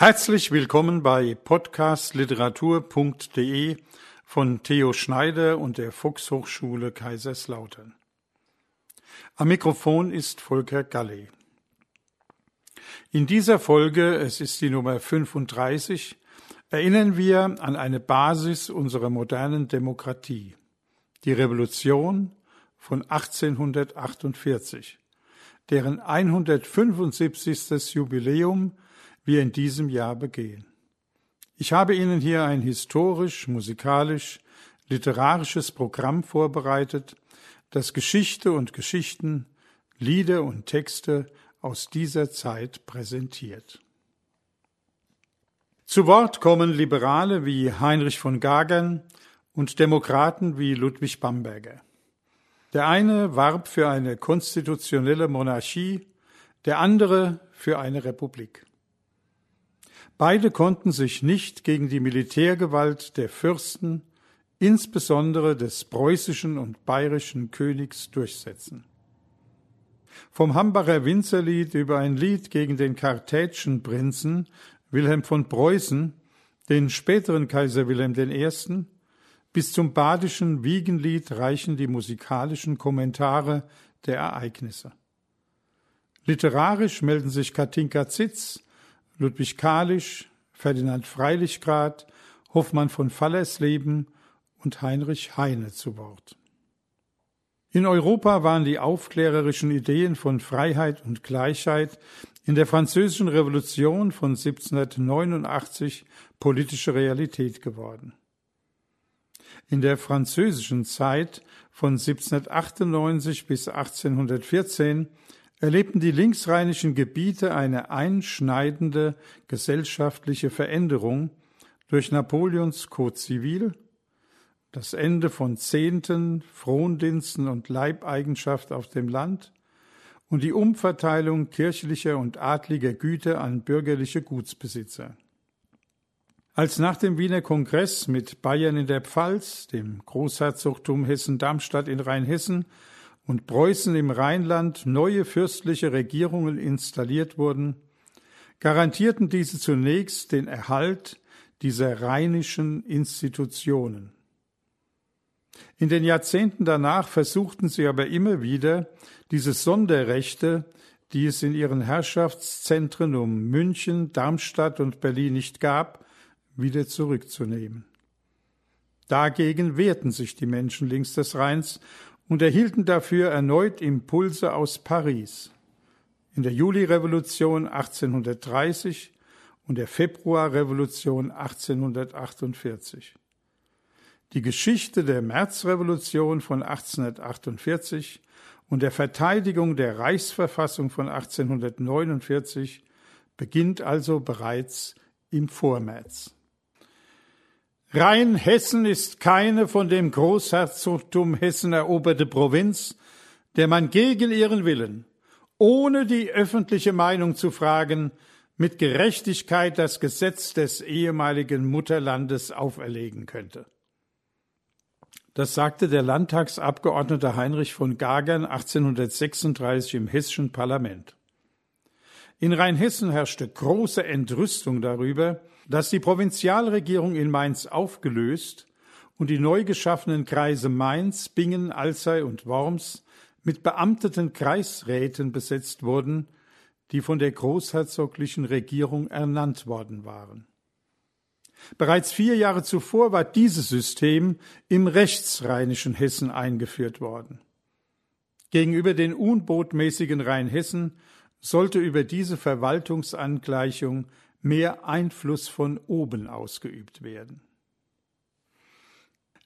Herzlich willkommen bei podcastliteratur.de von Theo Schneider und der Fuchshochschule Kaiserslautern. Am Mikrofon ist Volker Galle. In dieser Folge, es ist die Nummer 35, erinnern wir an eine Basis unserer modernen Demokratie, die Revolution von 1848, deren 175. Jubiläum wir in diesem Jahr begehen. Ich habe Ihnen hier ein historisch, musikalisch, literarisches Programm vorbereitet, das Geschichte und Geschichten, Lieder und Texte aus dieser Zeit präsentiert. Zu Wort kommen Liberale wie Heinrich von Gagern und Demokraten wie Ludwig Bamberger. Der eine warb für eine konstitutionelle Monarchie, der andere für eine Republik. Beide konnten sich nicht gegen die Militärgewalt der Fürsten, insbesondere des preußischen und bayerischen Königs, durchsetzen. Vom Hambacher Winzerlied über ein Lied gegen den kartätschen Prinzen Wilhelm von Preußen, den späteren Kaiser Wilhelm I., bis zum badischen Wiegenlied reichen die musikalischen Kommentare der Ereignisse. Literarisch melden sich Katinka Zitz, Ludwig Kalisch, Ferdinand Freilichgrad, Hoffmann von Fallersleben und Heinrich Heine zu Wort. In Europa waren die aufklärerischen Ideen von Freiheit und Gleichheit in der Französischen Revolution von 1789 politische Realität geworden. In der französischen Zeit von 1798 bis 1814 erlebten die linksrheinischen Gebiete eine einschneidende gesellschaftliche Veränderung durch Napoleons Code Zivil, das Ende von Zehnten, Frondiensten und Leibeigenschaft auf dem Land und die Umverteilung kirchlicher und adliger Güter an bürgerliche Gutsbesitzer. Als nach dem Wiener Kongress mit Bayern in der Pfalz, dem Großherzogtum Hessen-Darmstadt in Rheinhessen und Preußen im Rheinland neue fürstliche Regierungen installiert wurden, garantierten diese zunächst den Erhalt dieser rheinischen Institutionen. In den Jahrzehnten danach versuchten sie aber immer wieder, diese Sonderrechte, die es in ihren Herrschaftszentren um München, Darmstadt und Berlin nicht gab, wieder zurückzunehmen. Dagegen wehrten sich die Menschen links des Rheins und erhielten dafür erneut Impulse aus Paris. In der Julirevolution 1830 und der Februarrevolution 1848. Die Geschichte der Märzrevolution von 1848 und der Verteidigung der Reichsverfassung von 1849 beginnt also bereits im Vormärz. Rheinhessen ist keine von dem Großherzogtum Hessen eroberte Provinz, der man gegen ihren Willen, ohne die öffentliche Meinung zu fragen, mit Gerechtigkeit das Gesetz des ehemaligen Mutterlandes auferlegen könnte. Das sagte der Landtagsabgeordnete Heinrich von Gagern 1836 im hessischen Parlament. In Rheinhessen herrschte große Entrüstung darüber, dass die Provinzialregierung in Mainz aufgelöst und die neu geschaffenen Kreise Mainz, Bingen, Alzey und Worms mit beamteten Kreisräten besetzt wurden, die von der großherzoglichen Regierung ernannt worden waren. Bereits vier Jahre zuvor war dieses System im rechtsrheinischen Hessen eingeführt worden. Gegenüber den unbotmäßigen Rheinhessen sollte über diese Verwaltungsangleichung mehr Einfluss von oben ausgeübt werden.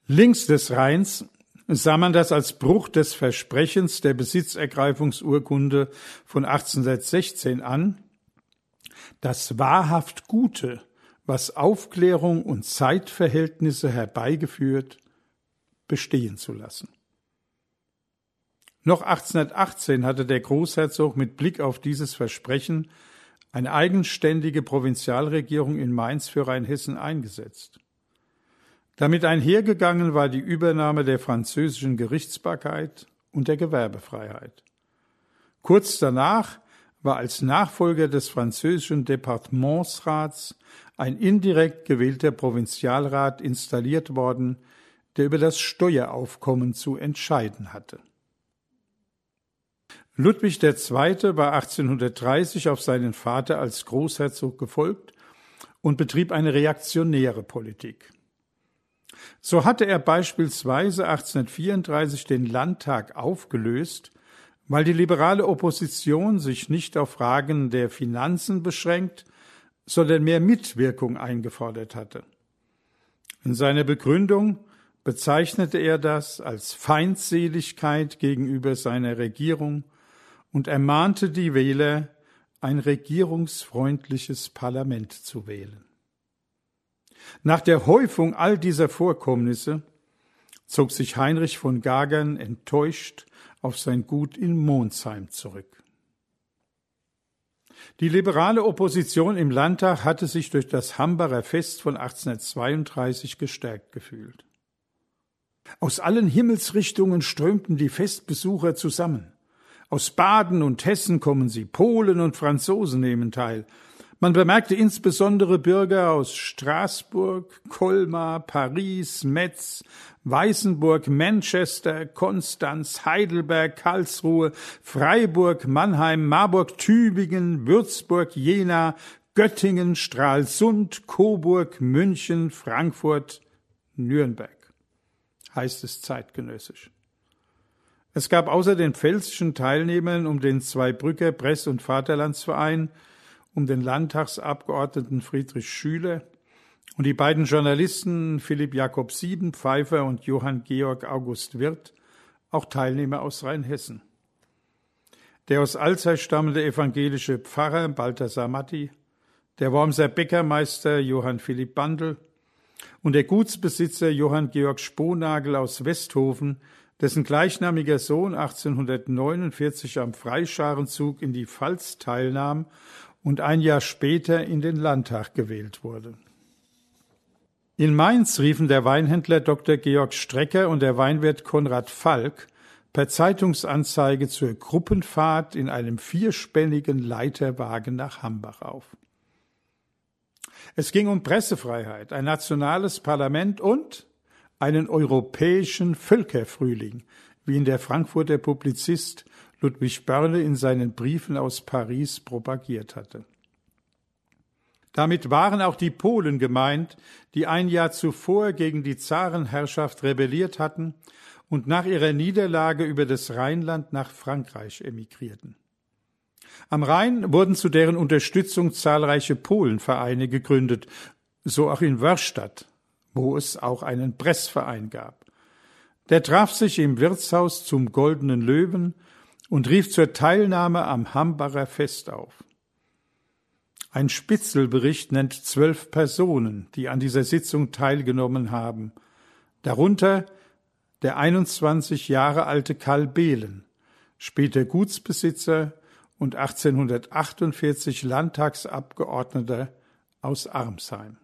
Links des Rheins sah man das als Bruch des Versprechens der Besitzergreifungsurkunde von 1816 an, das wahrhaft Gute was Aufklärung und Zeitverhältnisse herbeigeführt, bestehen zu lassen. Noch 1818 hatte der Großherzog mit Blick auf dieses Versprechen eine eigenständige Provinzialregierung in Mainz für Rheinhessen eingesetzt. Damit einhergegangen war die Übernahme der französischen Gerichtsbarkeit und der Gewerbefreiheit. Kurz danach war als Nachfolger des französischen Departementsrats ein indirekt gewählter Provinzialrat installiert worden, der über das Steueraufkommen zu entscheiden hatte. Ludwig II. war 1830 auf seinen Vater als Großherzog gefolgt und betrieb eine reaktionäre Politik. So hatte er beispielsweise 1834 den Landtag aufgelöst, weil die liberale Opposition sich nicht auf Fragen der Finanzen beschränkt, sondern mehr Mitwirkung eingefordert hatte. In seiner Begründung bezeichnete er das als Feindseligkeit gegenüber seiner Regierung und ermahnte die Wähler, ein regierungsfreundliches Parlament zu wählen. Nach der Häufung all dieser Vorkommnisse zog sich Heinrich von Gagern enttäuscht auf sein Gut in Monsheim zurück. Die liberale Opposition im Landtag hatte sich durch das Hambacher Fest von 1832 gestärkt gefühlt. Aus allen Himmelsrichtungen strömten die Festbesucher zusammen. Aus Baden und Hessen kommen sie, Polen und Franzosen nehmen teil. Man bemerkte insbesondere Bürger aus Straßburg, Colmar, Paris, Metz, Weißenburg, Manchester, Konstanz, Heidelberg, Karlsruhe, Freiburg, Mannheim, Marburg, Tübingen, Würzburg, Jena, Göttingen, Stralsund, Coburg, München, Frankfurt, Nürnberg, heißt es zeitgenössisch. Es gab außer den pfälzischen Teilnehmern um den Zweibrücker Press- und Vaterlandsverein, um den Landtagsabgeordneten Friedrich Schüler und die beiden Journalisten Philipp Jakob Siebenpfeifer und Johann Georg August Wirth auch Teilnehmer aus Rheinhessen. Der aus Alzey stammende evangelische Pfarrer Balthasar Matti, der Wormser Bäckermeister Johann Philipp Bandel und der Gutsbesitzer Johann Georg Sponagel aus Westhofen dessen gleichnamiger Sohn 1849 am Freischarenzug in die Pfalz teilnahm und ein Jahr später in den Landtag gewählt wurde. In Mainz riefen der Weinhändler Dr. Georg Strecker und der Weinwirt Konrad Falk per Zeitungsanzeige zur Gruppenfahrt in einem vierspännigen Leiterwagen nach Hambach auf. Es ging um Pressefreiheit, ein nationales Parlament und einen europäischen Völkerfrühling, wie ihn der Frankfurter Publizist Ludwig Börne in seinen Briefen aus Paris propagiert hatte. Damit waren auch die Polen gemeint, die ein Jahr zuvor gegen die Zarenherrschaft rebelliert hatten und nach ihrer Niederlage über das Rheinland nach Frankreich emigrierten. Am Rhein wurden zu deren Unterstützung zahlreiche Polenvereine gegründet, so auch in Wörstadt, wo es auch einen Pressverein gab. Der traf sich im Wirtshaus zum Goldenen Löwen und rief zur Teilnahme am Hambacher Fest auf. Ein Spitzelbericht nennt zwölf Personen, die an dieser Sitzung teilgenommen haben, darunter der 21 Jahre alte Karl Behlen, später Gutsbesitzer und 1848 Landtagsabgeordneter aus Armsheim.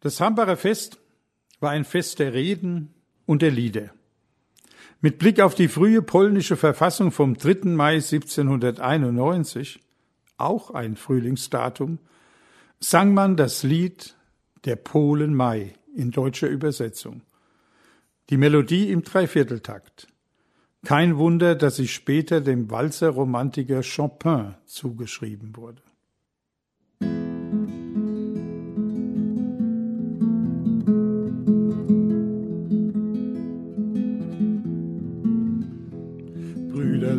Das Hambacher Fest war ein Fest der Reden und der Lieder. Mit Blick auf die frühe polnische Verfassung vom 3. Mai 1791, auch ein Frühlingsdatum, sang man das Lied Der Polen Mai in deutscher Übersetzung. Die Melodie im Dreivierteltakt. Kein Wunder, dass sie später dem Walzerromantiker Chopin zugeschrieben wurde.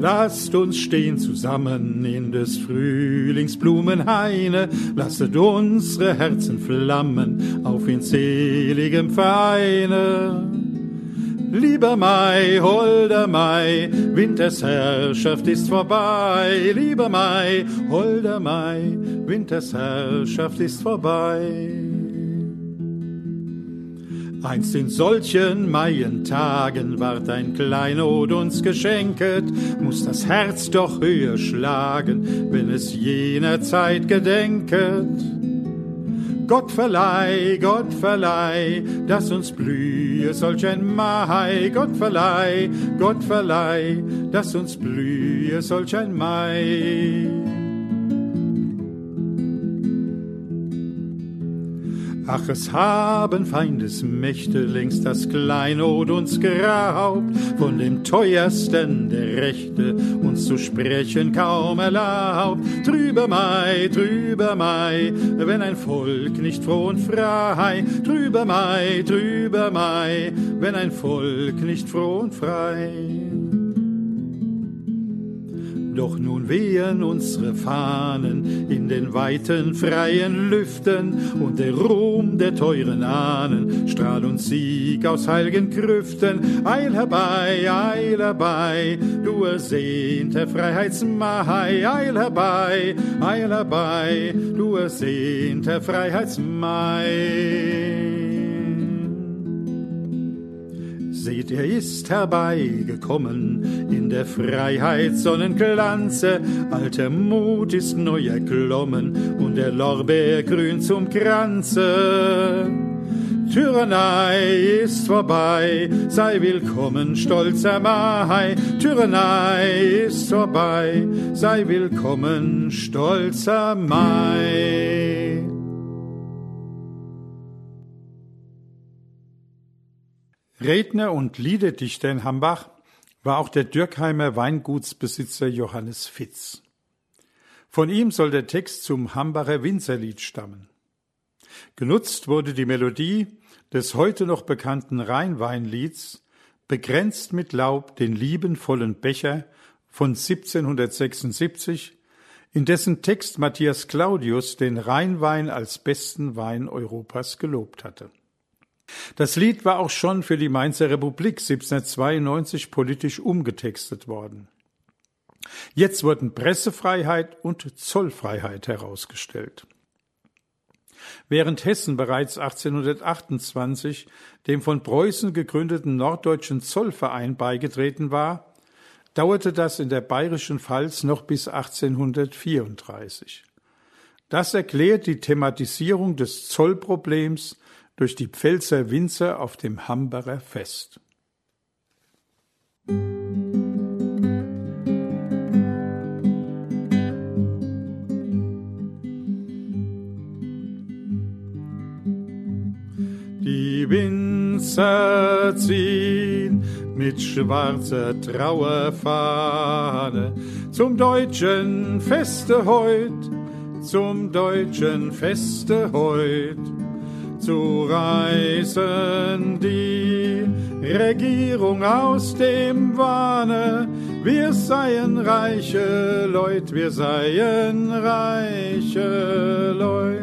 Lasst uns stehen zusammen in des Frühlings Blumenhaine, lasset unsere Herzen flammen auf in seligem Vereine. Lieber Mai, holder Mai, Winters Herrschaft ist vorbei. Lieber Mai, holder Mai, Winters Herrschaft ist vorbei. Einst in solchen Maientagen ward ein Kleinod uns geschenket, muss das Herz doch höher schlagen, wenn es jener Zeit gedenket. Gott verleih, Gott verleih, dass uns blühe solch ein Mai. Gott verleih, Gott verleih, dass uns blühe solch ein Mai. Ach, es haben Feindesmächte längst das Kleinod uns geraubt, von dem teuersten der Rechte uns zu sprechen kaum erlaubt. Drüber Mai, drüber Mai, wenn ein Volk nicht froh und frei, drüber Mai, drüber Mai, wenn ein Volk nicht froh und frei. Doch nun wehen unsere Fahnen in den weiten freien Lüften und der Ruhm der teuren Ahnen strahl und Sieg aus heiligen Krüften. Eil herbei, eil herbei, du ersehnter Freiheitsmai, eil herbei, eil herbei, du ersehnter Freiheitsmai. Seht, er ist herbeigekommen in der Freiheit Sonnenglanze. Alter Mut ist neu erklommen und der Lorbeer grün zum Kranze. Tyrannei ist vorbei, sei willkommen, stolzer Mai. Tyrannei ist vorbei, sei willkommen, stolzer Mai. Redner und Liederdichter in Hambach war auch der Dürkheimer Weingutsbesitzer Johannes Fitz. Von ihm soll der Text zum Hambacher Winzerlied stammen. Genutzt wurde die Melodie des heute noch bekannten Rheinweinlieds Begrenzt mit Laub den liebenvollen Becher von 1776, in dessen Text Matthias Claudius den Rheinwein als besten Wein Europas gelobt hatte. Das Lied war auch schon für die Mainzer Republik 1792 politisch umgetextet worden. Jetzt wurden Pressefreiheit und Zollfreiheit herausgestellt. Während Hessen bereits 1828 dem von Preußen gegründeten Norddeutschen Zollverein beigetreten war, dauerte das in der bayerischen Pfalz noch bis 1834. Das erklärt die Thematisierung des Zollproblems durch die Pfälzer Winzer auf dem Hambacher Fest. Die Winzer ziehen mit schwarzer Trauerfahne zum deutschen Feste heut, zum deutschen Feste heut zu reißen die Regierung aus dem Wahne. Wir seien reiche Leut, wir seien reiche Leut.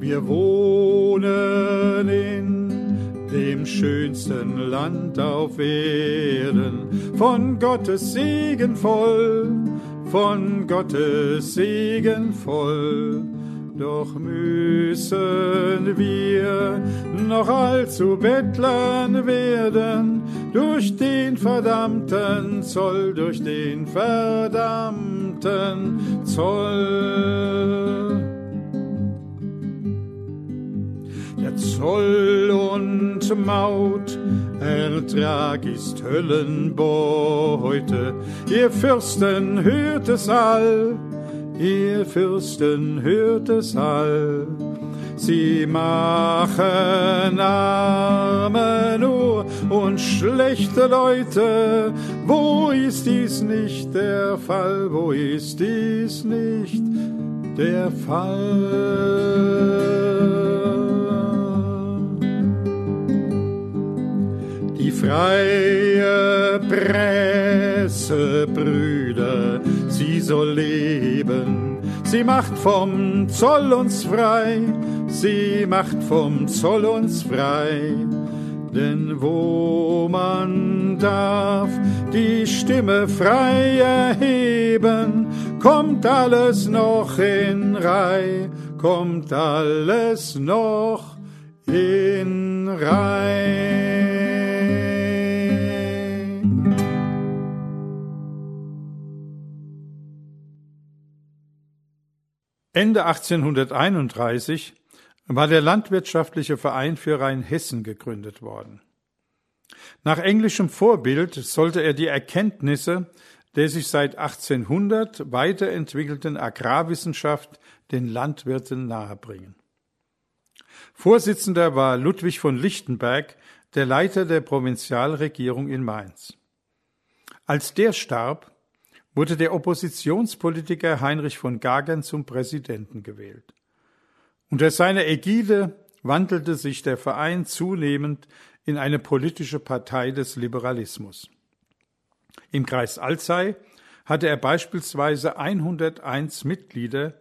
Wir wohnen in dem schönsten Land auf Erden, von Gottes Segen voll, von Gottes Segen voll doch müssen wir noch allzu Bettlern werden. Durch den verdammten Zoll, durch den verdammten Zoll. Der Zoll und Maut, Ertrag ist Höllenbeute, ihr Fürsten hört es all, ihr Fürsten hört es all. Sie machen arme nur und schlechte Leute. Wo ist dies nicht der Fall? Wo ist dies nicht der Fall? Die freie Presse, Brüder, sie soll leben. Sie macht vom Zoll uns frei, sie macht vom Zoll uns frei. Denn wo man darf die Stimme frei erheben, kommt alles noch in Reih, kommt alles noch in Reih. Ende 1831 war der Landwirtschaftliche Verein für Rheinhessen gegründet worden. Nach englischem Vorbild sollte er die Erkenntnisse der sich seit 1800 weiterentwickelten Agrarwissenschaft den Landwirten nahebringen. Vorsitzender war Ludwig von Lichtenberg, der Leiter der Provinzialregierung in Mainz. Als der starb, wurde der Oppositionspolitiker Heinrich von Gagern zum Präsidenten gewählt. Unter seiner Ägide wandelte sich der Verein zunehmend in eine politische Partei des Liberalismus. Im Kreis Alzey hatte er beispielsweise 101 Mitglieder,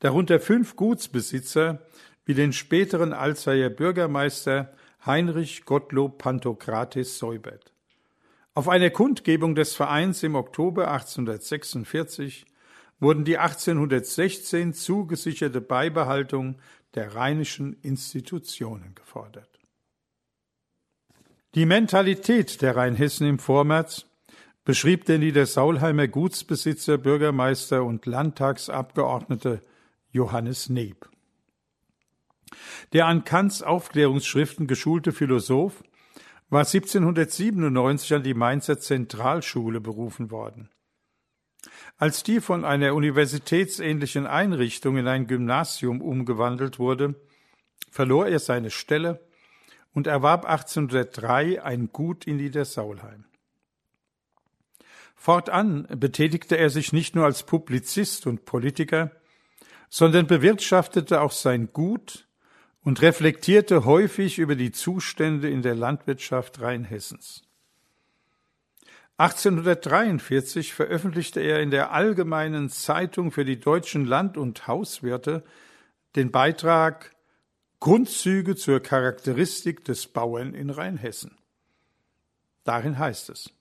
darunter fünf Gutsbesitzer wie den späteren Alzeyer Bürgermeister Heinrich Gottlob Pantokratis Seubert. Auf einer Kundgebung des Vereins im Oktober 1846 wurden die 1816 zugesicherte Beibehaltung der rheinischen Institutionen gefordert. Die Mentalität der Rheinhessen im Vormärz beschrieb der Niedersaulheimer Gutsbesitzer, Bürgermeister und Landtagsabgeordnete Johannes Neb. Der an Kants Aufklärungsschriften geschulte Philosoph war 1797 an die Mainzer Zentralschule berufen worden. Als die von einer universitätsähnlichen Einrichtung in ein Gymnasium umgewandelt wurde, verlor er seine Stelle und erwarb 1803 ein Gut in Niedersaulheim. Fortan betätigte er sich nicht nur als Publizist und Politiker, sondern bewirtschaftete auch sein Gut und reflektierte häufig über die Zustände in der Landwirtschaft Rheinhessens. 1843 veröffentlichte er in der Allgemeinen Zeitung für die deutschen Land- und Hauswirte den Beitrag Grundzüge zur Charakteristik des Bauern in Rheinhessen. Darin heißt es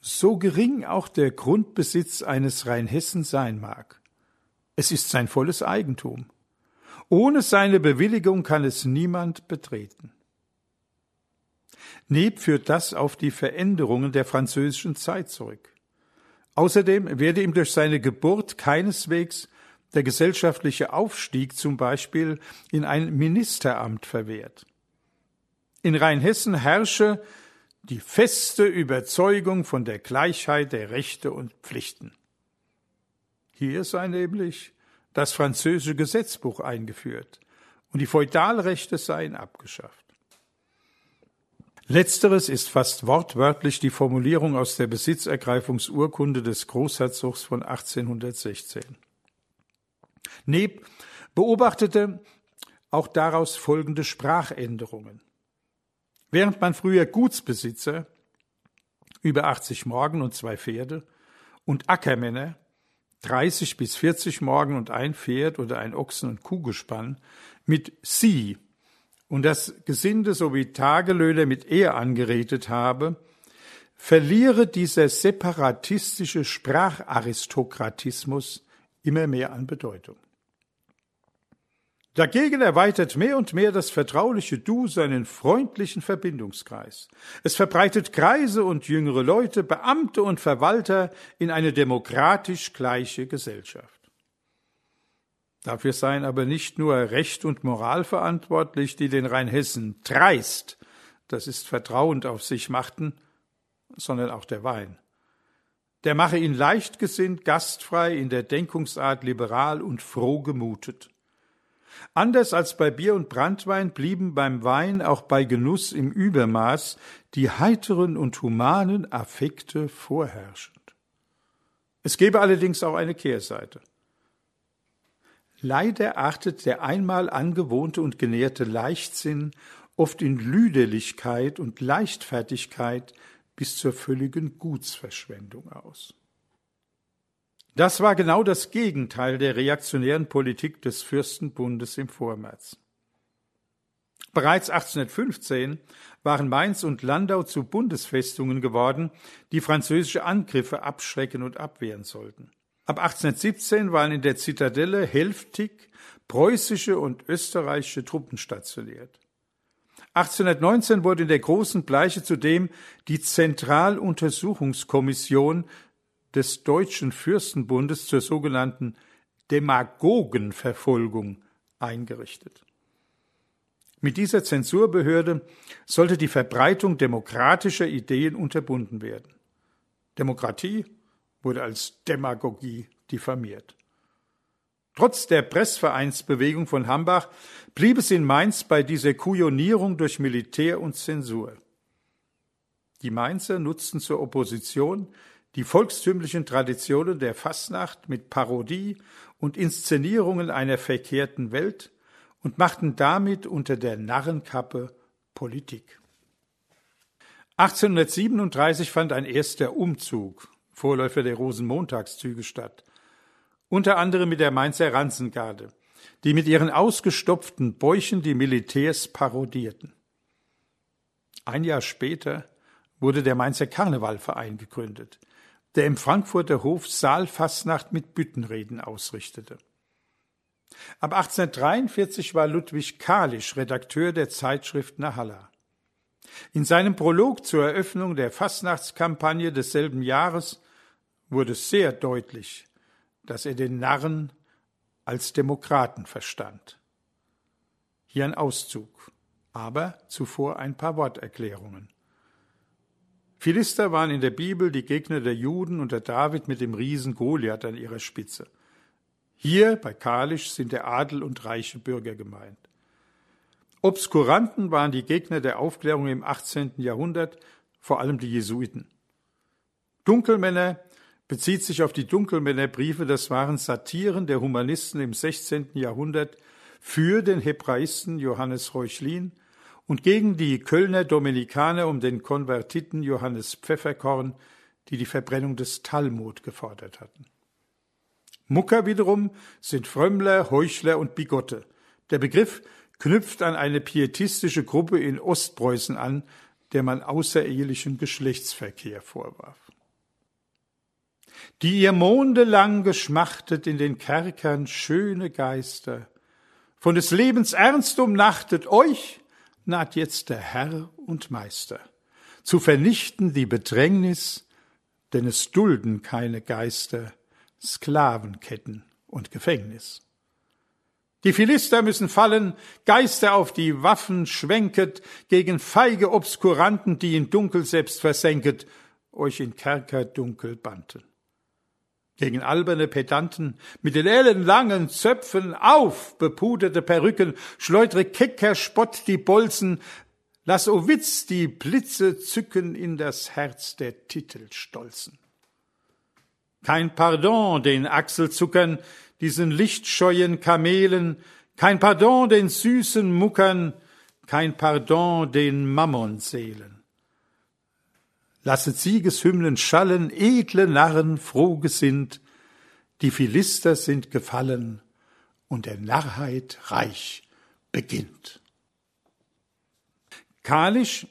so gering auch der Grundbesitz eines Rheinhessen sein mag. Es ist sein volles Eigentum. Ohne seine Bewilligung kann es niemand betreten. Neb führt das auf die Veränderungen der französischen Zeit zurück. Außerdem werde ihm durch seine Geburt keineswegs der gesellschaftliche Aufstieg zum Beispiel in ein Ministeramt verwehrt. In Rheinhessen herrsche die feste Überzeugung von der Gleichheit der Rechte und Pflichten. Hier sei nämlich das französische Gesetzbuch eingeführt und die Feudalrechte seien abgeschafft. Letzteres ist fast wortwörtlich die Formulierung aus der Besitzergreifungsurkunde des Großherzogs von 1816. Neb beobachtete auch daraus folgende Sprachänderungen. Während man früher Gutsbesitzer, über 80 Morgen und zwei Pferde, und Ackermänner, 30 bis 40 Morgen und ein Pferd oder ein Ochsen- und Kuhgespann, mit Sie und das Gesinde sowie Tagelöhner mit Er angeredet habe, verliere dieser separatistische Spracharistokratismus immer mehr an Bedeutung. Dagegen erweitert mehr und mehr das vertrauliche Du seinen freundlichen Verbindungskreis. Es verbreitet Kreise und jüngere Leute, Beamte und Verwalter in eine demokratisch gleiche Gesellschaft. Dafür seien aber nicht nur Recht und Moral verantwortlich, die den Rheinhessen dreist, das ist vertrauend auf sich machten, sondern auch der Wein. Der mache ihn leichtgesinnt, gastfrei, in der Denkungsart liberal und froh gemutet. Anders als bei Bier und Brandwein blieben beim Wein auch bei Genuss im Übermaß die heiteren und humanen Affekte vorherrschend. Es gebe allerdings auch eine Kehrseite. Leider artet der einmal angewohnte und genährte Leichtsinn oft in Lüderlichkeit und Leichtfertigkeit bis zur völligen Gutsverschwendung aus. Das war genau das Gegenteil der reaktionären Politik des Fürstenbundes im Vormärz. Bereits 1815 waren Mainz und Landau zu Bundesfestungen geworden, die französische Angriffe abschrecken und abwehren sollten. Ab 1817 waren in der Zitadelle hälftig preußische und österreichische Truppen stationiert. 1819 wurde in der großen Bleiche zudem die Zentraluntersuchungskommission des Deutschen Fürstenbundes zur sogenannten Demagogenverfolgung eingerichtet. Mit dieser Zensurbehörde sollte die Verbreitung demokratischer Ideen unterbunden werden. Demokratie wurde als Demagogie diffamiert. Trotz der Pressvereinsbewegung von Hambach blieb es in Mainz bei dieser Kujonierung durch Militär und Zensur. Die Mainzer nutzten zur Opposition die volkstümlichen Traditionen der Fastnacht mit Parodie und Inszenierungen einer verkehrten Welt und machten damit unter der Narrenkappe Politik. 1837 fand ein erster Umzug, Vorläufer der Rosenmontagszüge, statt, unter anderem mit der Mainzer Ranzengarde, die mit ihren ausgestopften Bäuchen die Militärs parodierten. Ein Jahr später wurde der Mainzer Karnevalverein gegründet, der im Frankfurter Hof Saalfastnacht mit Büttenreden ausrichtete. Ab 1843 war Ludwig Kalisch Redakteur der Zeitschrift Nahalla. In seinem Prolog zur Eröffnung der Fastnachtskampagne desselben Jahres wurde sehr deutlich, dass er den Narren als Demokraten verstand. Hier ein Auszug, aber zuvor ein paar Worterklärungen. Philister waren in der Bibel die Gegner der Juden unter David mit dem Riesen Goliath an ihrer Spitze. Hier bei Kalisch sind der Adel und reiche Bürger gemeint. Obskuranten waren die Gegner der Aufklärung im 18. Jahrhundert, vor allem die Jesuiten. Dunkelmänner bezieht sich auf die Dunkelmännerbriefe, das waren Satiren der Humanisten im 16. Jahrhundert für den Hebraisten Johannes Reuchlin und gegen die Kölner Dominikaner um den Konvertiten Johannes Pfefferkorn, die die Verbrennung des Talmud gefordert hatten. Mucker wiederum sind Frömmler, Heuchler und Bigotte. Der Begriff knüpft an eine pietistische Gruppe in Ostpreußen an, der man außerehelichen Geschlechtsverkehr vorwarf. Die ihr mondelang geschmachtet in den Kerkern schöne Geister, von des Lebens Ernst umnachtet euch, naht jetzt der Herr und Meister, zu vernichten die Bedrängnis, denn es dulden keine Geister, Sklavenketten und Gefängnis. Die Philister müssen fallen, Geister auf die Waffen schwenket, gegen feige Obskuranten, die in Dunkel selbst versenket, euch in Kerker dunkel bannten. Gegen alberne Pedanten mit den ellenlangen Zöpfen auf, bepuderte Perücken, schleudre kecker Spott die Bolzen, lass o Witz die Blitze zücken in das Herz der Titelstolzen. Kein Pardon den Achselzuckern, diesen lichtscheuen Kamelen, kein Pardon den süßen Muckern, kein Pardon den Mammonseelen. Lasset Siegeshymnen schallen, edle Narren frohgesinnt, die Philister sind gefallen und der Narrheit Reich beginnt. Kalisch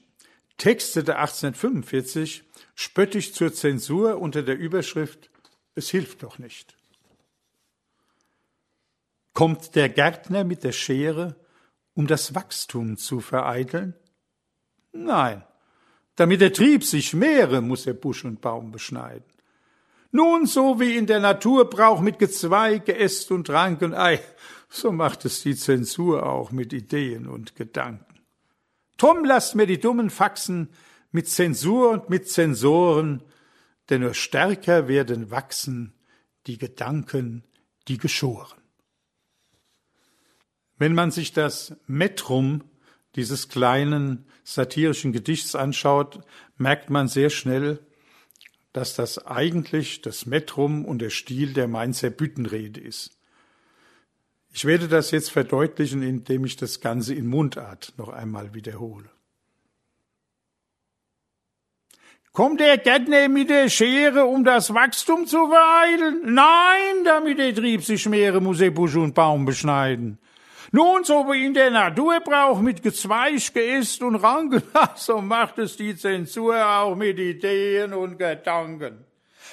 textete 1845 spöttisch zur Zensur unter der Überschrift es hilft doch nicht. Kommt der Gärtner mit der Schere, um das Wachstum zu vereiteln? Nein, damit der Trieb sich mehre, muss er Busch und Baum beschneiden. Nun, so wie in der Natur Brauch mit Gezweig, Geäst und Ranken, ei, so macht es die Zensur auch mit Ideen und Gedanken. Drum lasst mir die dummen Faxen mit Zensur und mit Zensoren denn nur stärker werden wachsen die Gedanken, die geschoren. Wenn man sich das Metrum dieses kleinen satirischen Gedichts anschaut, merkt man sehr schnell, dass das eigentlich das Metrum und der Stil der Mainzer Büttenrede ist. Ich werde das jetzt verdeutlichen, indem ich das Ganze in Mundart noch einmal wiederhole. Kommt der Gärtner mit der Schere, um das Wachstum zu vereiteln? Nein, damit der Trieb sich mehre, muss er Busch und Baum beschneiden. Nun, so wie in der Natur braucht mit Gezweig, Geäst und Ranken, so macht es die Zensur auch mit Ideen und Gedanken.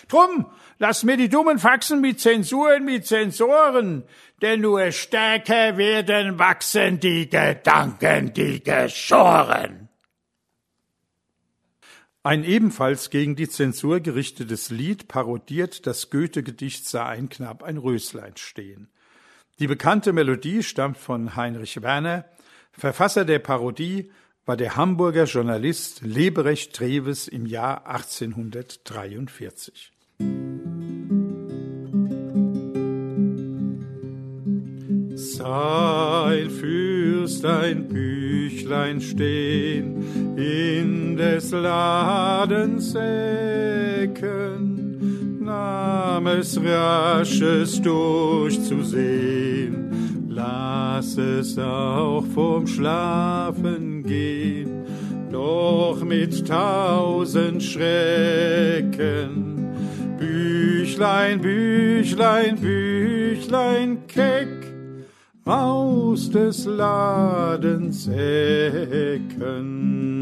Drum, lass mir die dummen Faxen mit Zensuren, mit Sensoren, denn nur stärker werden wachsen die Gedanken, die geschoren. Ein ebenfalls gegen die Zensur gerichtetes Lied parodiert das Goethe-Gedicht Sah ein Knapp ein Röslein stehen. Die bekannte Melodie stammt von Heinrich Werner. Verfasser der Parodie war der Hamburger Journalist Leberecht Treves im Jahr 1843. Sein Fürst ein Büchlein stehen in des Ladens Ecken, nahm es rasches durchzusehen, las es auch vom Schlafen gehen, doch mit tausend Schrecken. Büchlein, Büchlein, Büchlein keck, aus des Ladens Ecken.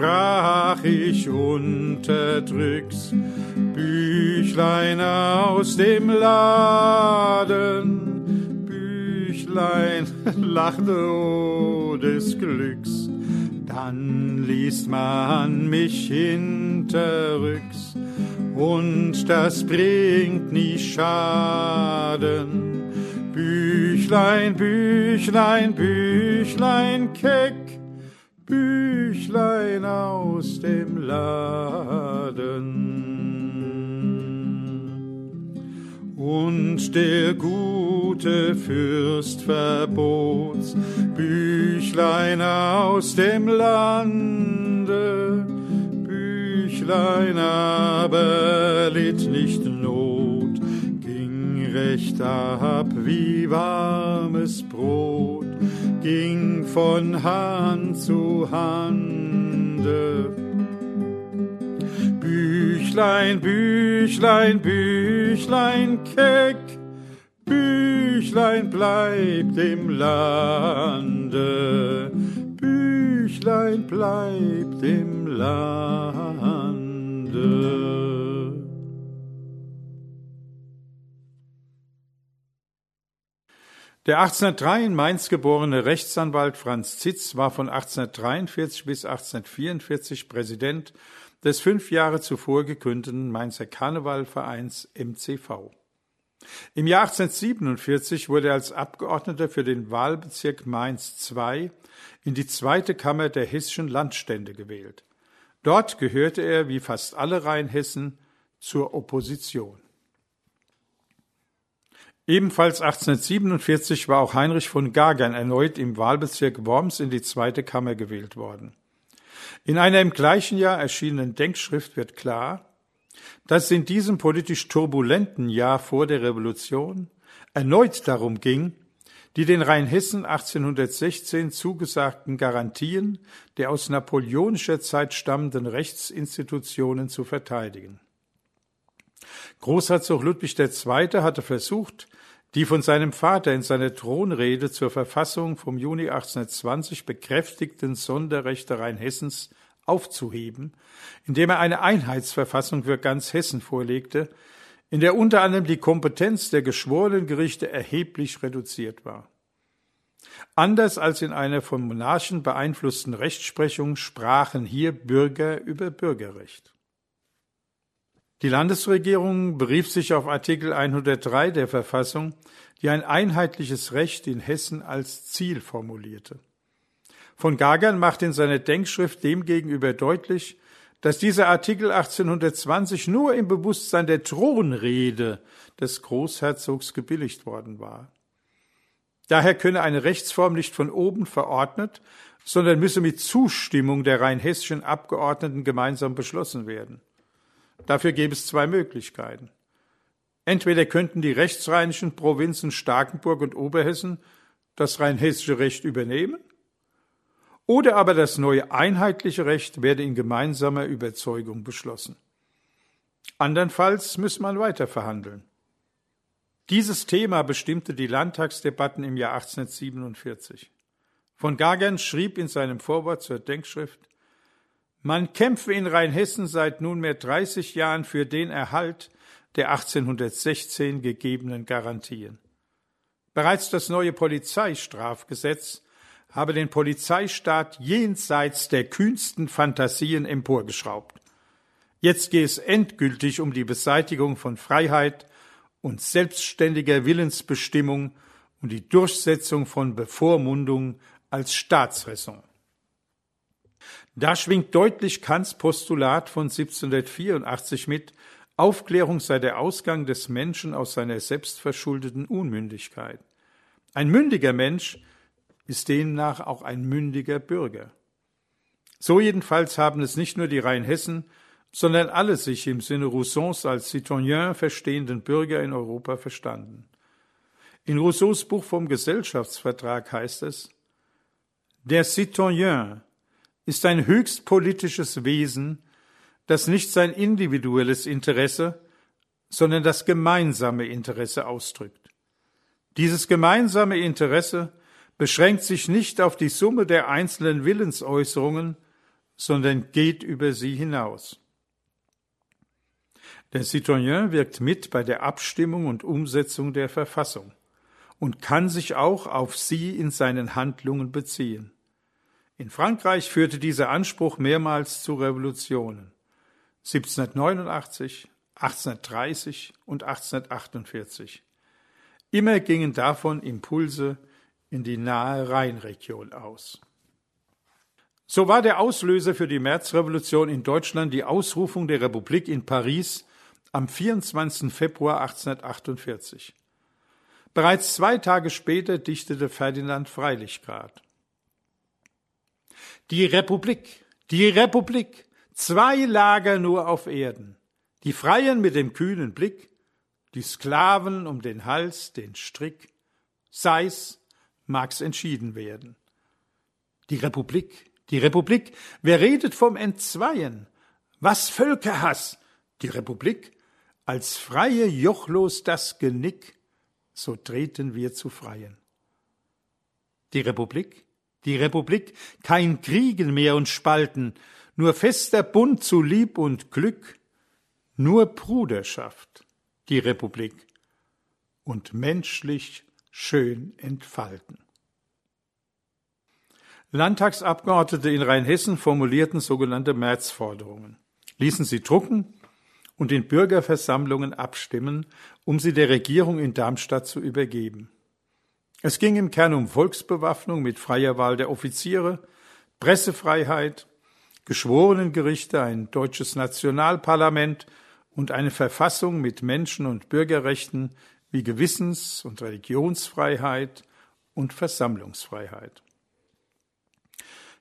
Sprach ich unterdrücks, Büchlein aus dem Laden, Büchlein lachte des Glücks, dann liest man mich hinterrücks. Und das bringt nie Schaden. Büchlein, Büchlein, Büchlein keck, Büchlein aus dem Laden. Und der gute Fürst verbot's, Büchlein aus dem Lande, Büchlein aber litt nicht Not, ging recht ab wie warmes Brot, ging von Hand zu Hande. Büchlein, Büchlein, Büchlein keck, Büchlein bleibt im Lande, Büchlein bleibt im Lande. Der 1803 in Mainz geborene Rechtsanwalt Franz Zitz war von 1843 bis 1844 Präsident des fünf Jahre zuvor gegründeten Mainzer Karnevalvereins MCV. Im Jahr 1847 wurde er als Abgeordneter für den Wahlbezirk Mainz II in die zweite Kammer der hessischen Landstände gewählt. Dort gehörte er, wie fast alle Rheinhessen, zur Opposition. Ebenfalls 1847 war auch Heinrich von Gagern erneut im Wahlbezirk Worms in die zweite Kammer gewählt worden. In einer im gleichen Jahr erschienenen Denkschrift wird klar, dass es in diesem politisch turbulenten Jahr vor der Revolution erneut darum ging, die den Rheinhessen 1816 zugesagten Garantien der aus napoleonischer Zeit stammenden Rechtsinstitutionen zu verteidigen. Großherzog Ludwig II. hatte versucht, die von seinem Vater in seiner Thronrede zur Verfassung vom Juni 1820 bekräftigten Sonderrechte Rheinhessens aufzuheben, indem er eine Einheitsverfassung für ganz Hessen vorlegte, in der unter anderem die Kompetenz der Geschworenengerichte erheblich reduziert war. Anders als in einer von Monarchen beeinflussten Rechtsprechung sprachen hier Bürger über Bürgerrecht. Die Landesregierung berief sich auf Artikel 103 der Verfassung, die ein einheitliches Recht in Hessen als Ziel formulierte. Von Gagern macht in seiner Denkschrift demgegenüber deutlich, dass dieser Artikel 1820 nur im Bewusstsein der Thronrede des Großherzogs gebilligt worden war. Daher könne eine Rechtsform nicht von oben verordnet, sondern müsse mit Zustimmung der rheinhessischen Abgeordneten gemeinsam beschlossen werden. Dafür gäbe es zwei Möglichkeiten. Entweder könnten die rechtsrheinischen Provinzen Starkenburg und Oberhessen das rheinhessische Recht übernehmen, oder aber das neue einheitliche Recht werde in gemeinsamer Überzeugung beschlossen. Andernfalls müsse man weiter verhandeln. Dieses Thema bestimmte die Landtagsdebatten im Jahr 1847. Von Gagern schrieb in seinem Vorwort zur Denkschrift man kämpfe in Rheinhessen seit nunmehr 30 Jahren für den Erhalt der 1816 gegebenen Garantien. Bereits das neue Polizeistrafgesetz habe den Polizeistaat jenseits der kühnsten Fantasien emporgeschraubt. Jetzt gehe es endgültig um die Beseitigung von Freiheit und selbstständiger Willensbestimmung und die Durchsetzung von Bevormundung als Staatsräson. Da schwingt deutlich Kants Postulat von 1784 mit, Aufklärung sei der Ausgang des Menschen aus seiner selbstverschuldeten Unmündigkeit. Ein mündiger Mensch ist demnach auch ein mündiger Bürger. So jedenfalls haben es nicht nur die Rheinhessen, sondern alle sich im Sinne Rousseaus als Citoyen verstehenden Bürger in Europa verstanden. In Rousseaus Buch vom Gesellschaftsvertrag heißt es, der Citoyen ist ein höchst politisches Wesen, das nicht sein individuelles Interesse, sondern das gemeinsame Interesse ausdrückt. Dieses gemeinsame Interesse beschränkt sich nicht auf die Summe der einzelnen Willensäußerungen, sondern geht über sie hinaus. Der Citoyen wirkt mit bei der Abstimmung und Umsetzung der Verfassung und kann sich auch auf sie in seinen Handlungen beziehen. In Frankreich führte dieser Anspruch mehrmals zu Revolutionen. 1789, 1830 und 1848. Immer gingen davon Impulse in die nahe Rheinregion aus. So war der Auslöser für die Märzrevolution in Deutschland die Ausrufung der Republik in Paris am 24. Februar 1848. Bereits zwei Tage später dichtete Ferdinand Freilichgrad. Die Republik, die Republik, Zwei Lager nur auf Erden, die Freien mit dem kühnen Blick, die Sklaven um den Hals, den Strick, sei's, mag's entschieden werden. Die Republik, die Republik, wer redet vom Entzweien? Was Völkerhass? Die Republik, als Freie jochlos das Genick, so treten wir zu Freien. Die Republik, die Republik, kein Kriegen mehr und Spalten, nur fester Bund zu Lieb und Glück, nur Bruderschaft, die Republik, und menschlich schön entfalten. Landtagsabgeordnete in Rheinhessen formulierten sogenannte Märzforderungen, ließen sie drucken und in Bürgerversammlungen abstimmen, um sie der Regierung in Darmstadt zu übergeben. Es ging im Kern um Volksbewaffnung mit freier Wahl der Offiziere, Pressefreiheit, Geschworenengerichte, ein deutsches Nationalparlament und eine Verfassung mit Menschen- und Bürgerrechten wie Gewissens- und Religionsfreiheit und Versammlungsfreiheit.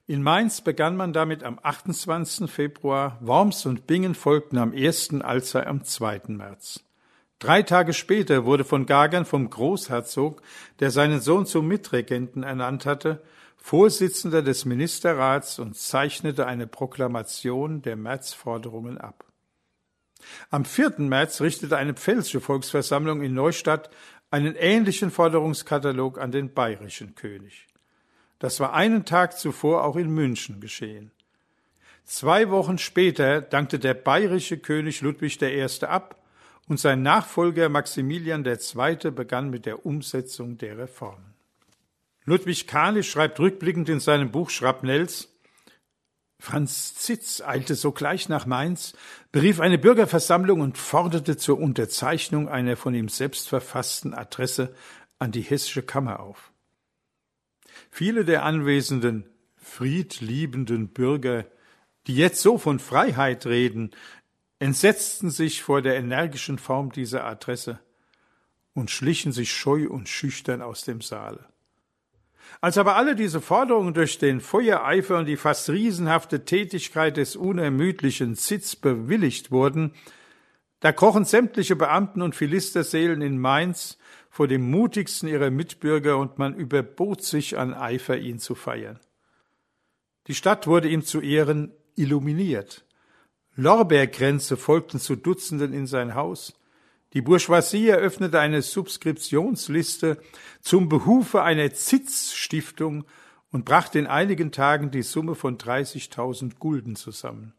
In Mainz begann man damit am 28. Februar, Worms und Bingen folgten am 1., Alzey am 2. März. Drei Tage später wurde von Gagern vom Großherzog, der seinen Sohn zum Mitregenten ernannt hatte, Vorsitzender des Ministerrats und zeichnete eine Proklamation der Märzforderungen ab. Am 4. März richtete eine pfälzische Volksversammlung in Neustadt einen ähnlichen Forderungskatalog an den bayerischen König. Das war einen Tag zuvor auch in München geschehen. Zwei Wochen später dankte der bayerische König Ludwig I. ab und sein Nachfolger Maximilian II. begann mit der Umsetzung der Reformen. Ludwig Kalisch schreibt rückblickend in seinem Buch Schrapnells, Franz Zitz eilte sogleich nach Mainz, berief eine Bürgerversammlung und forderte zur Unterzeichnung einer von ihm selbst verfassten Adresse an die hessische Kammer auf. Viele der anwesenden friedliebenden Bürger, die jetzt so von Freiheit reden, entsetzten sich vor der energischen Form dieser Adresse und schlichen sich scheu und schüchtern aus dem Saale. Als aber alle diese Forderungen durch den Feuereifer und die fast riesenhafte Tätigkeit des unermüdlichen Sitz bewilligt wurden, da krochen sämtliche Beamten und Philisterseelen in Mainz vor dem mutigsten ihrer Mitbürger und man überbot sich an Eifer, ihn zu feiern. Die Stadt wurde ihm zu Ehren illuminiert. Lorbeerkränze folgten zu Dutzenden in sein Haus. Die Bourgeoisie eröffnete eine Subskriptionsliste zum Behufe einer Zitz-Stiftung und brachte in einigen Tagen die Summe von 30.000 Gulden zusammen.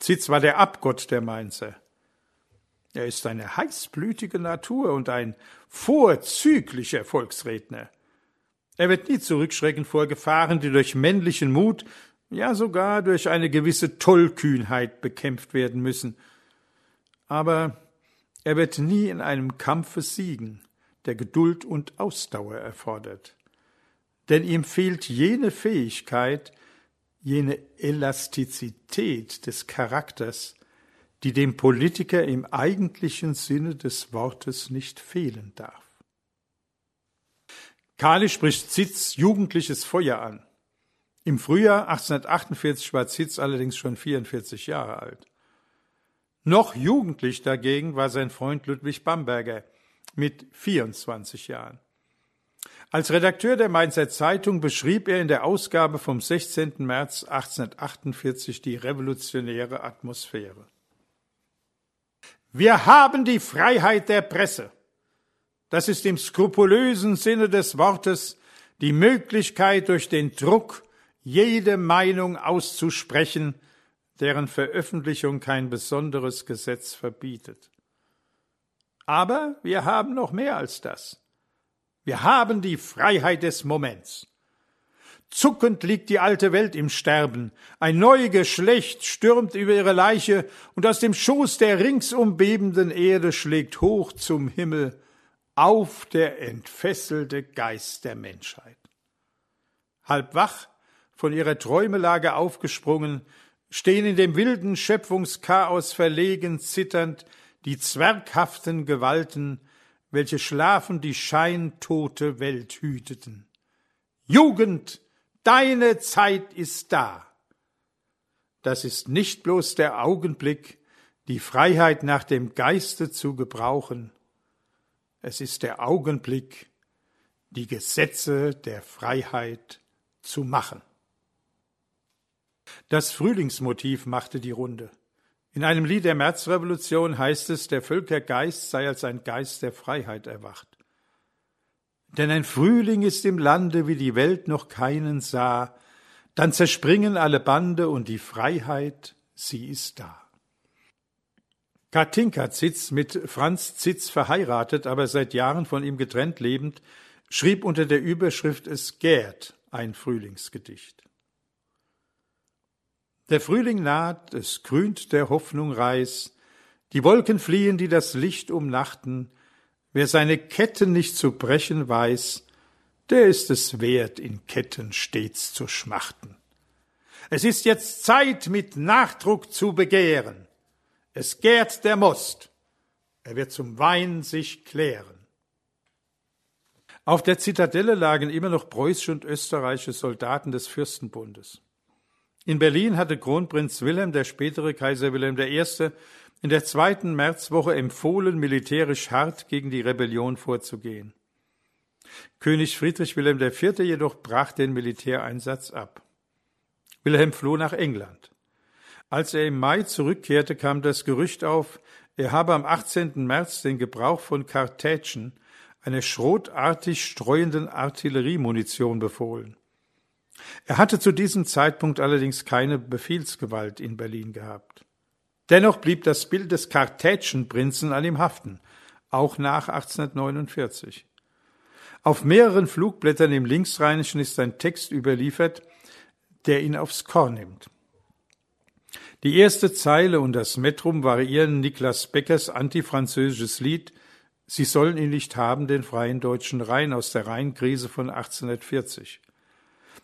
Zitz war der Abgott der Mainzer. Er ist eine heißblütige Natur und ein vorzüglicher Volksredner. Er wird nie zurückschrecken vor Gefahren, die durch männlichen Mut, ja sogar durch eine gewisse Tollkühnheit bekämpft werden müssen. Aber er wird nie in einem Kampfe siegen, der Geduld und Ausdauer erfordert. Denn ihm fehlt jene Fähigkeit, jene Elastizität des Charakters, die dem Politiker im eigentlichen Sinne des Wortes nicht fehlen darf. Kali spricht Zitz jugendliches Feuer an. Im Frühjahr 1848 war Zitz allerdings schon 44 Jahre alt. Noch jugendlich dagegen war sein Freund Ludwig Bamberger mit 24 Jahren. Als Redakteur der Mainzer Zeitung beschrieb er in der Ausgabe vom 16. März 1848 die revolutionäre Atmosphäre. Wir haben die Freiheit der Presse. Das ist im skrupulösen Sinne des Wortes die Möglichkeit, durch den Druck jede Meinung auszusprechen, deren Veröffentlichung kein besonderes Gesetz verbietet. Aber wir haben noch mehr als das. Wir haben die Freiheit des Moments. Zuckend liegt die alte Welt im Sterben. Ein neues Geschlecht stürmt über ihre Leiche und aus dem Schoß der ringsum bebenden Erde schlägt hoch zum Himmel auf der entfesselte Geist der Menschheit. Halb wach, von ihrer Träumelage aufgesprungen, stehen in dem wilden Schöpfungschaos verlegen zitternd die zwerghaften Gewalten, welche schlafen die scheintote Welt hüteten. Jugend, deine Zeit ist da. Das ist nicht bloß der Augenblick, die Freiheit nach dem Geiste zu gebrauchen, es ist der Augenblick, die Gesetze der Freiheit zu machen. Das Frühlingsmotiv machte die Runde. In einem Lied der Märzrevolution heißt es, der Völkergeist sei als ein Geist der Freiheit erwacht. Denn ein Frühling ist im Lande, wie die Welt noch keinen sah, dann zerspringen alle Bande und die Freiheit, sie ist da. Katinka Zitz, mit Franz Zitz verheiratet, aber seit Jahren von ihm getrennt lebend, schrieb unter der Überschrift Es gärt ein Frühlingsgedicht. Der Frühling naht, es grünt der Hoffnung Reis, die Wolken fliehen, die das Licht umnachten, wer seine Ketten nicht zu brechen weiß, der ist es wert, in Ketten stets zu schmachten. Es ist jetzt Zeit, mit Nachdruck zu begehren. Es gärt der Most, er wird zum Wein sich klären. Auf der Zitadelle lagen immer noch preußische und österreichische Soldaten des Fürstenbundes. In Berlin hatte Kronprinz Wilhelm, der spätere Kaiser Wilhelm I., in der zweiten Märzwoche empfohlen, militärisch hart gegen die Rebellion vorzugehen. König Friedrich Wilhelm IV. jedoch brach den Militäreinsatz ab. Wilhelm floh nach England. Als er im Mai zurückkehrte, kam das Gerücht auf, er habe am 18. März den Gebrauch von Kartätschen, einer schrotartig streuenden Artilleriemunition, befohlen. Er hatte zu diesem Zeitpunkt allerdings keine Befehlsgewalt in Berlin gehabt. Dennoch blieb das Bild des Kartätschenprinzen an ihm haften, auch nach 1849. Auf mehreren Flugblättern im Linksrheinischen ist ein Text überliefert, der ihn aufs Korn nimmt. Die erste Zeile und das Metrum variieren Niklas Beckers antifranzösisches Lied Sie sollen ihn nicht haben, den freien deutschen Rhein aus der Rheinkrise von 1840.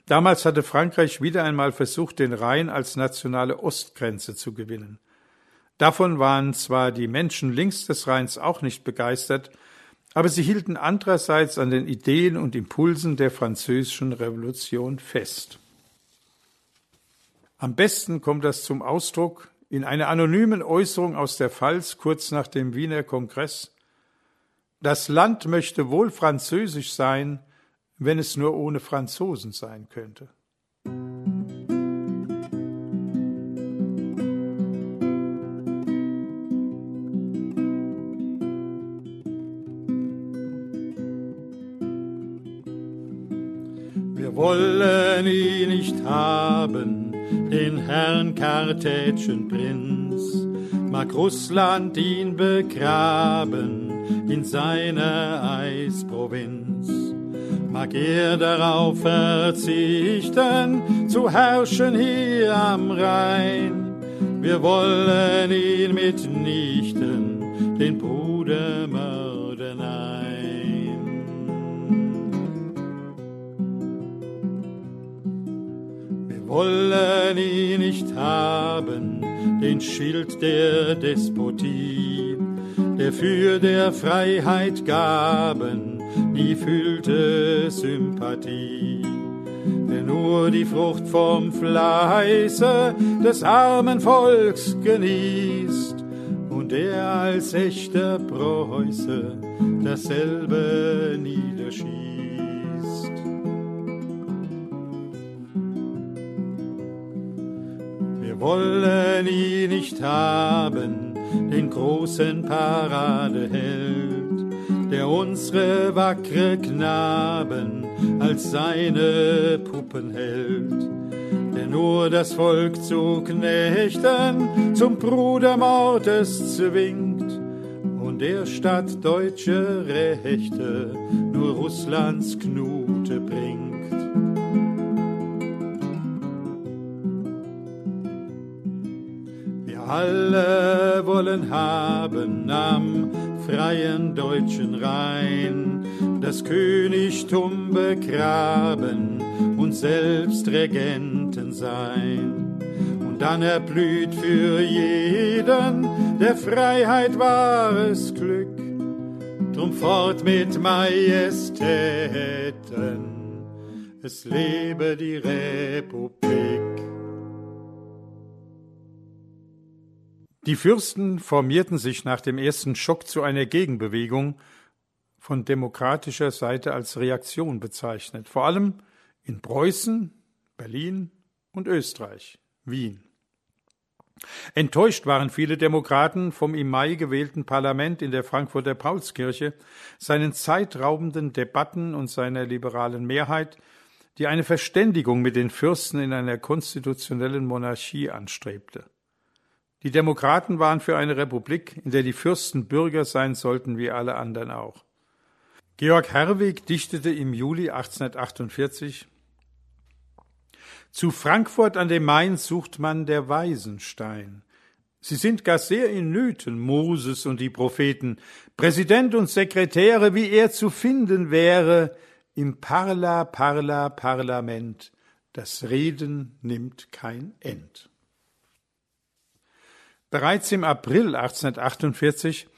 Damals hatte Frankreich wieder einmal versucht, den Rhein als nationale Ostgrenze zu gewinnen. Davon waren zwar die Menschen links des Rheins auch nicht begeistert, aber sie hielten andererseits an den Ideen und Impulsen der französischen Revolution fest. Am besten kommt das zum Ausdruck in einer anonymen Äußerung aus der Pfalz kurz nach dem Wiener Kongress. Das Land möchte wohl französisch sein, wenn es nur ohne Franzosen sein könnte. Wir wollen ihn nicht haben, den Herrn Kartätschen Prinz, mag Russland ihn begraben in seiner Eisprovinz mag er darauf verzichten, zu herrschen hier am Rhein. Wir wollen ihn mitnichten, den Bruder mörden ein. Wir wollen ihn nicht haben, den Schild der Despotie, der für der Freiheit Gaben nie fühlte Sympathie. Der nur die Frucht vom Fleiße des armen Volks genießt und der als echter Preuße dasselbe niederschießt. Wir wollen ihn nicht haben, den großen Paradeheld, der unsere wackre Knaben als seine Puppen hält, der nur das Volk zu knechten zum Brudermordes zwingt und der statt deutsche Rechte nur Russlands Knute bringt. Wir alle wollen haben am freien deutschen Rhein, das Königtum begraben und selbst Regenten sein. Und dann erblüht für jeden der Freiheit wahres Glück, drum fort mit Majestäten, es lebe die Republik. Die Fürsten formierten sich nach dem ersten Schock zu einer Gegenbewegung, von demokratischer Seite als Reaktion bezeichnet, vor allem in Preußen, Berlin und Österreich, Wien. Enttäuscht waren viele Demokraten vom im Mai gewählten Parlament in der Frankfurter Paulskirche, seinen zeitraubenden Debatten und seiner liberalen Mehrheit, die eine Verständigung mit den Fürsten in einer konstitutionellen Monarchie anstrebte. Die Demokraten waren für eine Republik, in der die Fürsten Bürger sein sollten wie alle anderen auch. Georg Herweg dichtete im Juli 1848 Zu Frankfurt an dem Main sucht man der Weisenstein. Sie sind gar sehr in Nöten, Moses und die Propheten, Präsident und Sekretäre, wie er zu finden wäre, im Parla, Parla, Parlament. Das Reden nimmt kein End. Bereits im April 1848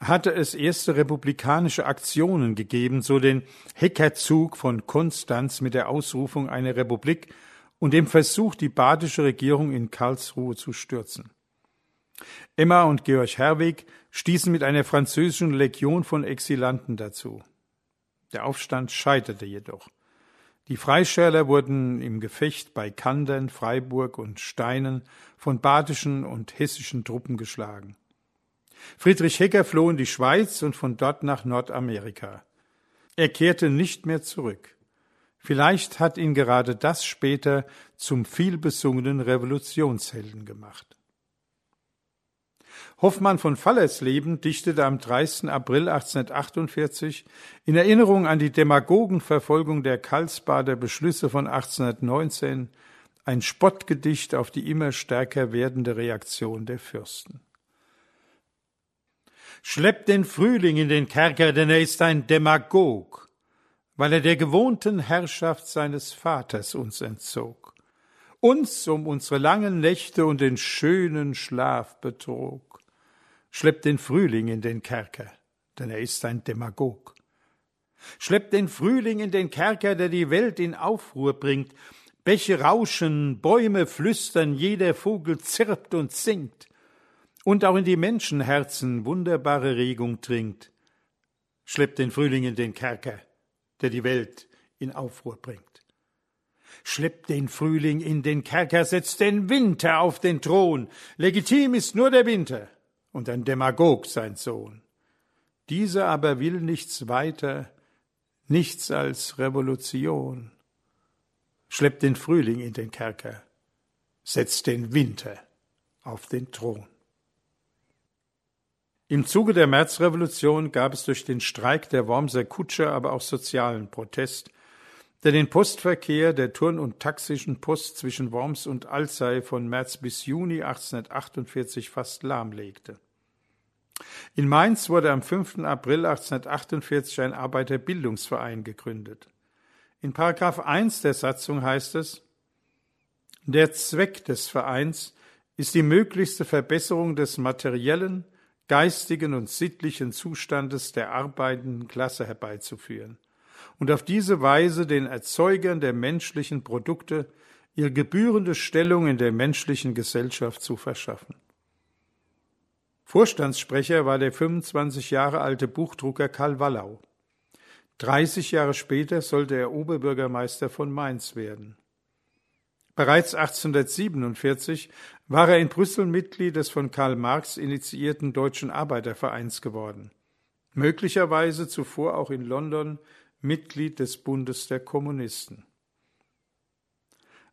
hatte es erste republikanische Aktionen gegeben, so den Heckerzug von Konstanz mit der Ausrufung einer Republik und dem Versuch, die badische Regierung in Karlsruhe zu stürzen. Emma und Georg Herweg stießen mit einer französischen Legion von Exilanten dazu. Der Aufstand scheiterte jedoch. Die Freischärler wurden im Gefecht bei Kandern, Freiburg und Steinen von badischen und hessischen Truppen geschlagen. Friedrich Hecker floh in die Schweiz und von dort nach Nordamerika. Er kehrte nicht mehr zurück. Vielleicht hat ihn gerade das später zum vielbesungenen Revolutionshelden gemacht. Hoffmann von Fallersleben dichtete am 30. April 1848 in Erinnerung an die Demagogenverfolgung der Karlsbader Beschlüsse von 1819 ein Spottgedicht auf die immer stärker werdende Reaktion der Fürsten. Schleppt den Frühling in den Kerker, denn er ist ein Demagog, weil er der gewohnten Herrschaft seines Vaters uns entzog, uns um unsere langen Nächte und den schönen Schlaf betrog. Schleppt den Frühling in den Kerker, denn er ist ein Demagog. Schleppt den Frühling in den Kerker, der die Welt in Aufruhr bringt. Bäche rauschen, Bäume flüstern, jeder Vogel zirpt und singt und auch in die Menschenherzen wunderbare Regung dringt. Schleppt den Frühling in den Kerker, der die Welt in Aufruhr bringt. Schleppt den Frühling in den Kerker, setzt den Winter auf den Thron. Legitim ist nur der Winter und ein Demagog sein Sohn. Dieser aber will nichts weiter, nichts als Revolution. Schleppt den Frühling in den Kerker, setzt den Winter auf den Thron. Im Zuge der Märzrevolution gab es durch den Streik der Wormser Kutscher aber auch sozialen Protest, der den Postverkehr der Turn- und Taxischen Post zwischen Worms und Alzey von März bis Juni 1848 fast lahmlegte. In Mainz wurde am 5. April 1848 ein Arbeiterbildungsverein gegründet. In Paragraph 1 der Satzung heißt es, der Zweck des Vereins ist die möglichste Verbesserung des materiellen, geistigen und sittlichen Zustandes der arbeitenden Klasse herbeizuführen und auf diese Weise den Erzeugern der menschlichen Produkte ihre gebührende Stellung in der menschlichen Gesellschaft zu verschaffen. Vorstandssprecher war der 25 Jahre alte Buchdrucker Karl Wallau. 30 Jahre später sollte er Oberbürgermeister von Mainz werden. Bereits 1847 war er in Brüssel Mitglied des von Karl Marx initiierten Deutschen Arbeitervereins geworden, möglicherweise zuvor auch in London Mitglied des Bundes der Kommunisten.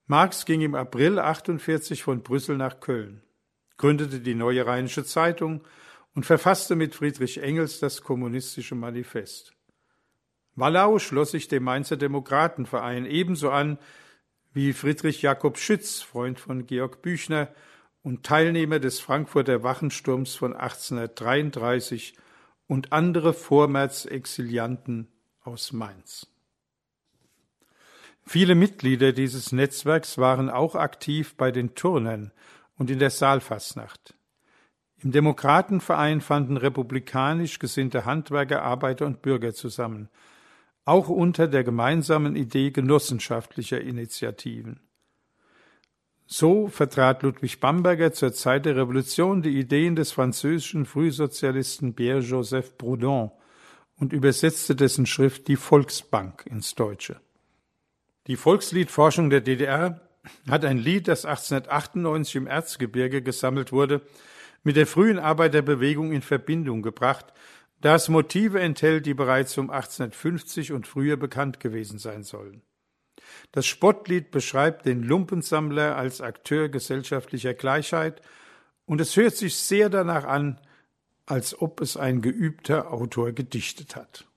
Marx ging im April 48 von Brüssel nach Köln, gründete die Neue Rheinische Zeitung und verfasste mit Friedrich Engels das Kommunistische Manifest. Wallau schloss sich dem Mainzer Demokratenverein ebenso an wie Friedrich Jakob Schütz, Freund von Georg Büchner und Teilnehmer des Frankfurter Wachensturms von 1833 und andere Vormärz-Exilianten aus Mainz. Viele Mitglieder dieses Netzwerks waren auch aktiv bei den Turnern und in der Saalfastnacht. Im Demokratenverein fanden republikanisch gesinnte Handwerker, Arbeiter und Bürger zusammen – auch unter der gemeinsamen Idee genossenschaftlicher Initiativen. So vertrat Ludwig Bamberger zur Zeit der Revolution die Ideen des französischen Frühsozialisten Pierre-Joseph Proudhon und übersetzte dessen Schrift Die Volksbank ins Deutsche. Die Volksliedforschung der DDR hat ein Lied, das 1898 im Erzgebirge gesammelt wurde, mit der frühen Arbeiterbewegung in Verbindung gebracht das Motive enthält, die bereits um 1850 und früher bekannt gewesen sein sollen. Das Spottlied beschreibt den Lumpensammler als Akteur gesellschaftlicher Gleichheit und es hört sich sehr danach an, als ob es ein geübter Autor gedichtet hat.